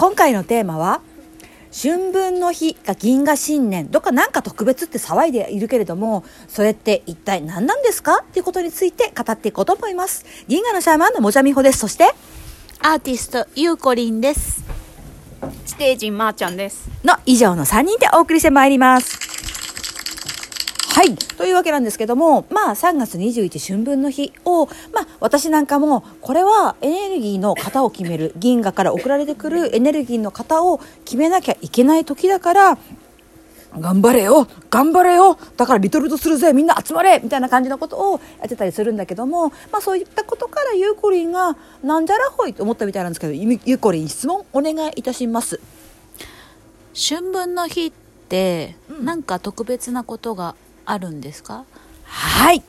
今回のテーマは春分の日が銀河新年。どっかなんか特別って騒いでいるけれどもそれって一体何なんですか？っていうことについて語っていこうと思います。銀河のシャーマンのもじゃみほです。そしてアーティストゆうこりんです。ステージンまーちゃんです。の以上の3人でお送りしてまいりますはい。というわけなんですけども、まあ3月21春分の日を、まあ私なんかも、これはエネルギーの型を決める、銀河から送られてくるエネルギーの型を決めなきゃいけない時だから、頑張れよ頑張れよだからリトルとするぜみんな集まれみたいな感じのことをやってたりするんだけども、まあそういったことからゆうこりんが、なんじゃらほいと思ったみたいなんですけど、ゆゆうこりん質問お願いいたします。春分の日って、うんなんか特別なことがあるんですか？はい。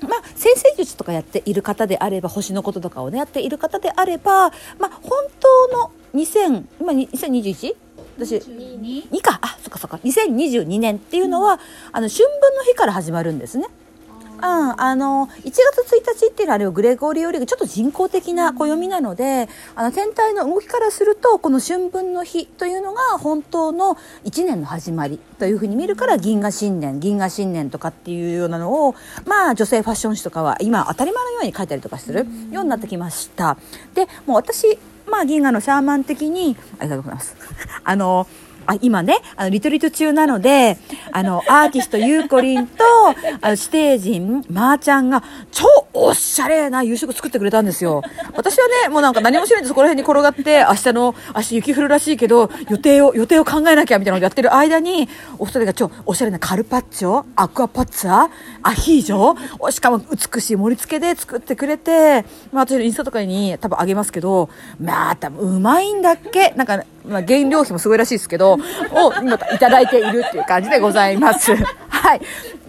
まあ、先生術とかやっている方であれば星のこととかをねやっている方であれば、まあ、本当の2000今に 2021? 私に2かあそっかそっか2022年っていうのは、あの春分の日から始まるんですね。うん、あの1月1日っていうのはあれをグレゴリオリーグちょっと人工的な暦なのであの天体の動きからするとこの春分の日というのが本当の1年の始まりというふうに見るから銀河新年銀河新年とかっていうようなのをまあ女性ファッション誌とかは今当たり前のように書いたりとかするようになってきました。でもう私まあ銀河のシャーマン的にありがとうございます。あのあ今ね、あの、リトリート中なので、あの、アーティストゆうこりんと、あの、ステージ、まーちゃんが、超おしゃれな夕食作ってくれたんですよ。私はね、もうなんか何もしないでそこら辺に転がって、明日の、明日雪降るらしいけど、予定を、予定を考えなきゃみたいなのをやってる間に、お二人が超おしゃれなカルパッチョ、アクアパッツァ、アヒージョ、しかも美しい盛り付けで作ってくれて、まあ私のインスタとかに多分あげますけど、まあ多分うまいんだっけ？なんか、まあ、原料費もすごいらしいですけど、を今いただいているっていう感じでございます。はい。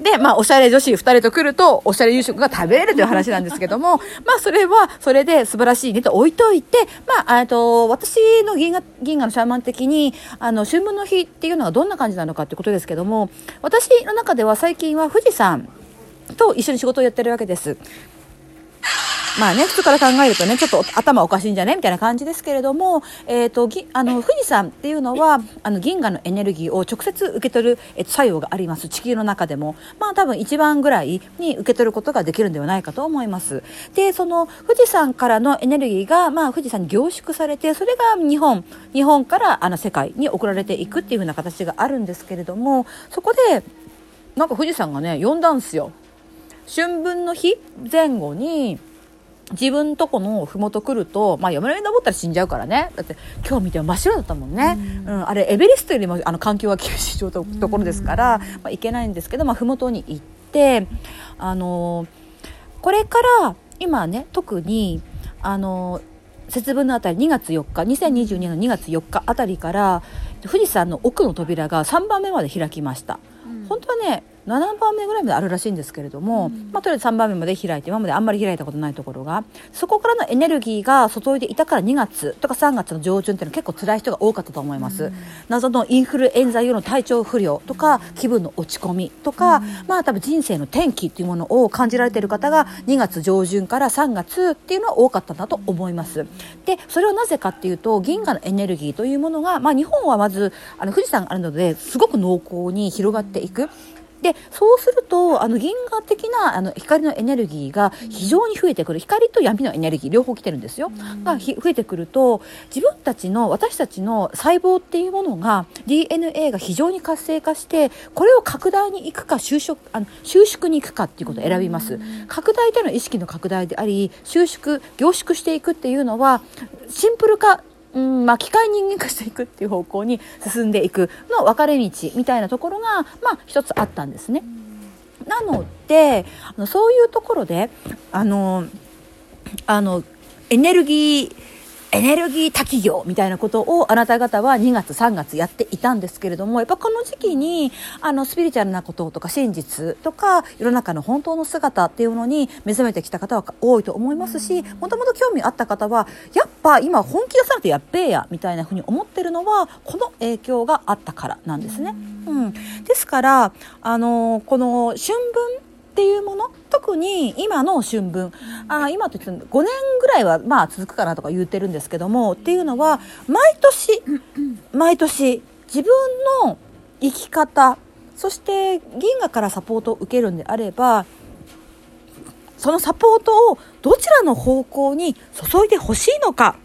で、まあ、おしゃれ女子二人と来ると、おしゃれ夕食が食べれるという話なんですけども、まあ、それは、それで素晴らしいねと置いといて、まあ、あと、私の銀河、銀河のシャーマン的に、あの、春分の日っていうのがどんな感じなのかっていうことですけども、私の中では最近は富士山と一緒に仕事をやってるわけです。まあね、普通から考えるとね、ちょっと頭おかしいんじゃね？みたいな感じですけれども、えっ、と、ぎあの、富士山っていうのは、あの、銀河のエネルギーを直接受け取る、え作用があります。地球の中でも。まあ多分一番ぐらいに受け取ることができるんではないかと思います。で、その、富士山からのエネルギーが、まあ富士山に凝縮されて、それが日本、日本からあの世界に送られていくっていう風な形があるんですけれども、そこで、なんか富士山がね、呼んだんすよ。春分の日前後に、自分とこの麓来ると、まあ、山の上登ったら死んじゃうからね。だって今日見ても真っ白だったもんね、うん。あれエベレストよりもあの環境が厳しいとところですから、まあ、行けないんですけど、まあ、麓に行ってあのこれから今ね特にあの節分のあたり2月4日2022年の2月4日あたりから富士山の奥の扉が3番目まで開きました。本当はね7番目ぐらいまであるらしいんですけれども、まあ、とりあえず3番目まで開いて今まであんまり開いたことないところがそこからのエネルギーが注いでいたから2月とか3月の上旬っていうのは結構辛い人が多かったと思います、謎のインフルエンザ用の体調不良とか気分の落ち込みとか、まあ多分人生の転機っていうものを感じられている方が2月上旬から3月っていうのは多かったんだと思います。でそれはなぜかっていうと銀河のエネルギーというものが、まあ、日本はまずあの富士山があるのですごく濃厚に広がっていくでそうするとあの銀河的なあの光のエネルギーが非常に増えてくる。光と闇のエネルギー両方来てるんですよ、が増えてくると自分たちの私たちの細胞っていうものが DNA が非常に活性化してこれを拡大に行くか収縮あの収縮に行くかっていうことを選びます。拡大というのは意識の拡大であり収縮凝縮していくっていうのはシンプル化うんまあ、機械人間化していくっていう方向に進んでいくの分かれ道みたいなところが、まあ、一つあったんですね。なのであのそういうところであのあのエネルギーエネルギー滝行みたいなことをあなた方は2月3月やっていたんですけれどもやっぱこの時期にあのスピリチュアルなこととか真実とか世の中の本当の姿っていうのに目覚めてきた方は多いと思いますしもともと興味あった方はやっぱ今本気出されてやっべえやみたいなふうに思ってるのはこの影響があったからなんですね。うん、ですからあのこの春分っていうもの？特に今の春分。あ今といって5年ぐらいはまあ続くかなとか言ってるんですけどもっていうのは毎年毎年自分の生き方そして銀河からサポートを受けるんであればそのサポートをどちらの方向に注いでほしいのか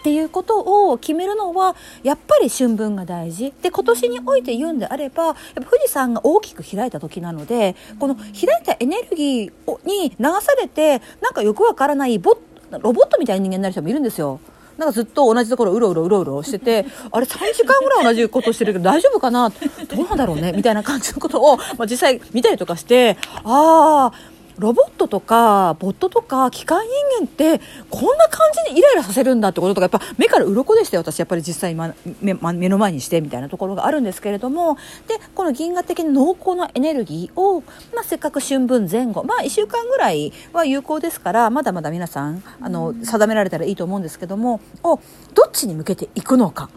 っていうことを決めるのはやっぱり春分が大事。で今年において言うんであればやっぱ富士山が大きく開いた時なのでこの開いたエネルギーに流されてなんかよくわからないボロボットみたいな人間になる人もいるんですよ。なんかずっと同じところうろうろうろうろしてて、あれ3時間ぐらい同じことしてるけど大丈夫かな？どうなんだろうね？みたいな感じのことを、まあ、実際見たりとかして、ああ、ロボットとかボットとか機械人間ってこんな感じにイライラさせるんだってこととかやっぱ目から鱗でしたよ私。やっぱり実際今目目の前にしてみたいなところがあるんですけれども。でこの銀河的に濃厚なエネルギーを、まあ、せっかく春分前後まあ1週間ぐらいは有効ですからまだまだ皆さんあの定められたらいいと思うんですけどもをどっちに向けていくのか。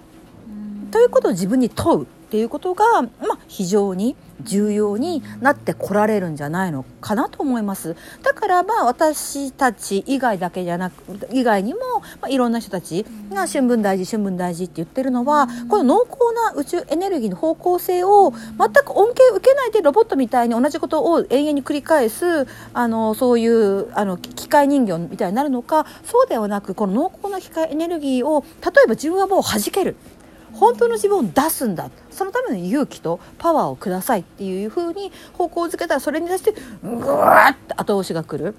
ということを自分に問うっていうことが、まあ、非常に重要になってこられるんじゃないのかなと思います。だからまあ私たち以外だけじゃなく以外にも、まあ、いろんな人たちが春分大事春分大事って言ってるのはこの濃厚な宇宙エネルギーの方向性を全く恩恵を受けないでロボットみたいに同じことを永遠に繰り返すあのそういうあの機械人形みたいになるのかそうではなくこの濃厚な機械エネルギーを例えば自分はもう弾ける。本当の自分を出すんだ。そのための勇気とパワーをくださいっていうふうに方向をづけたらそれに対してぐわって後押しが来る。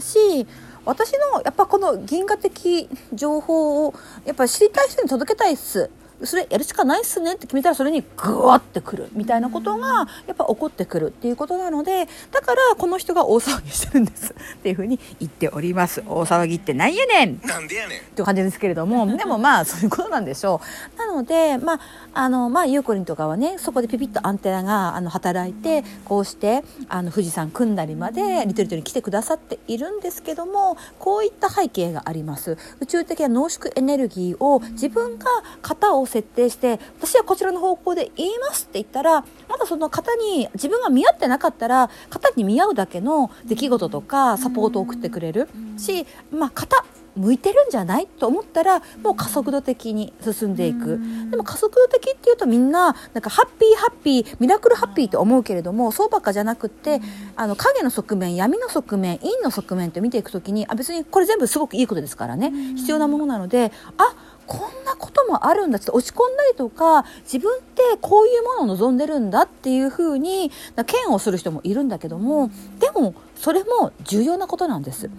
し私のやっぱこの銀河的情報をやっぱ知りたい人に届けたいっす。それやるしかないっすねって決めたらそれにグワってくるみたいなことがやっぱ起こってくるっていうことなのでだからこの人が大騒ぎしてるんですっていうふうに言っております。大騒ぎってなんやねんなんでやねん。っていう感じですけれども でもまあそういうことなんでしょう。なのでまああのまあゆうこりんとかはねそこでピピッとアンテナがあの働いてこうしてあの富士山組んだりまでリトルトに来てくださっているんですけどもこういった背景があります。宇宙的な濃縮エネルギーを自分が型を設定して私はこちらの方向で言いますって言ったらまだその型に自分が見合ってなかったら型に見合うだけの出来事とかサポートを送ってくれる。し、まあ、型向いてるんじゃないと思ったらもう加速度的に進んでいく。でも加速度的っていうとみんななんかハッピーハッピーミラクルハッピーって思うけれどもそうばっかじゃなくってあの影の側面闇の側面陰の側面って見ていくときにあ別にこれ全部すごくいいことですからね。必要なものなのであこんなこともあるんだって落ち込んだりとか自分ってこういうものを望んでるんだっていうふうに嫌悪する人もいるんだけどもでもそれも重要なことなんです。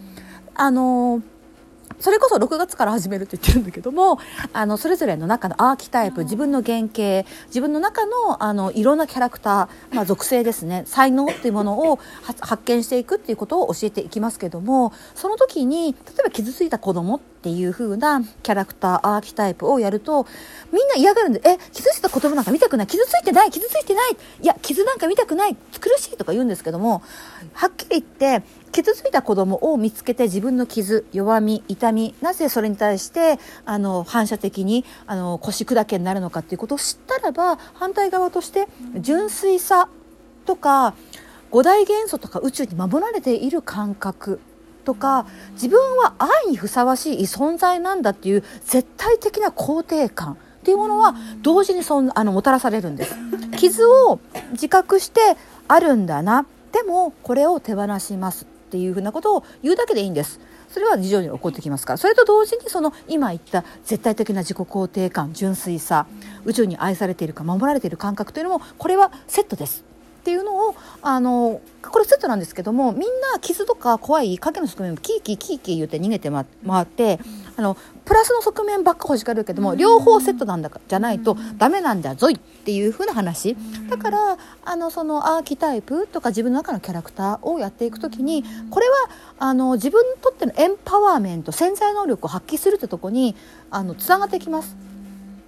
あのそれこそ6月から始めるって言ってるんだけどもあのそれぞれの中のアーキタイプ自分の原型自分の中のあのいろんなキャラクター、まあ、属性ですね。才能っていうものを発見していくっていうことを教えていきますけどもその時に例えば傷ついた子供っていう風なキャラクターアーキタイプをやるとみんな嫌がるんで「え傷ついた子供なんか見たくない。傷ついてない傷ついてない。いや傷なんか見たくない。苦しい」とか言うんですけどもはっきり言って傷ついた子供を見つけて自分の傷弱み痛みなぜそれに対してあの反射的にあの腰砕けになるのかっていうことを知ったらば反対側として純粋さとか五大元素とか宇宙に守られている感覚とか自分は愛にふさわしい存在なんだっていう絶対的な肯定感っていうものは同時にそんあのもたらされるんです。傷を自覚してあるんだな。でもこれを手放しますっていうふうなことを言うだけでいいんです。それは徐々に起こってきますから。それと同時にその今言った絶対的な自己肯定感純粋さ宇宙に愛されているか守られている感覚というのもこれはセットです。っていうのをあのこれセットなんですけどもみんな傷とか怖い影の側面キーキーキーキー言って逃げて回ってあのプラスの側面ばっか欲しがるけども両方セットなんだじゃないとダメなんだぞいっていう風な話だからあのそのアーキタイプとか自分の中のキャラクターをやっていく時にこれはあの自分にとってのエンパワーメント潜在能力を発揮するってとこにあのつながってきます。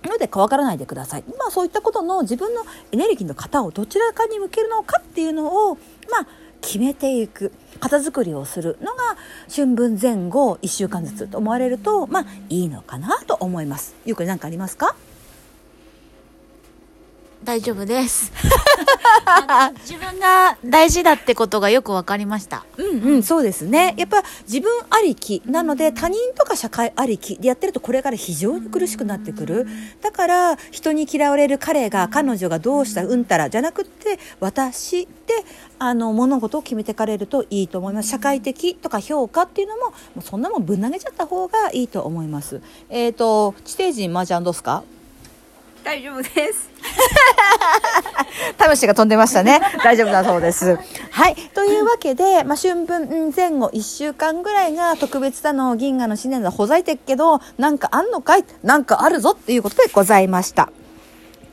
ので怖がらないでください。まあそういったことの自分のエネルギーの型をどちらかに向けるのかっていうのをまあ決めていく型作りをするのが春分前後1週間ずつと思われるとまあいいのかなと思います。よく何かありますか？大丈夫です。自分が大事だってことがよくわかりました。うんうん、そうですね。やっぱ自分ありきなので他人とか社会ありきでやってるとこれから非常に苦しくなってくる。だから人に嫌われる彼が彼女がどうしたうんたらじゃなくって私であの物事を決めてかれるといいと思います。社会的とか評価っていうのももうそんなもんぶん投げちゃった方がいいと思います。えっ、と地底人麻雀どうすか？大丈夫です。魂が飛んでましたね。大丈夫だそうです。はい。というわけで、まあ、春分前後1週間ぐらいが特別だの、銀河の新年だ、ほざいてっけど、なんかあんのかい？なんかあるぞっていうことでございました。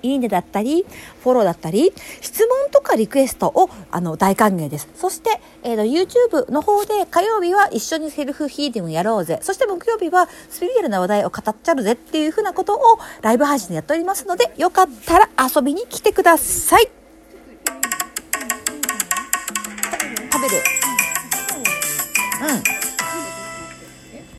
いいねだったり、フォローだったり、質問とかリクエストをあの大歓迎です。そして、えー、YouTube の方で火曜日は一緒にセルフヒーリングやろうぜ。そして木曜日はスピリチュアルな話題を語っちゃるぜっていうふうなことをライブ配信でやっておりますので、よかったら遊びに来てください。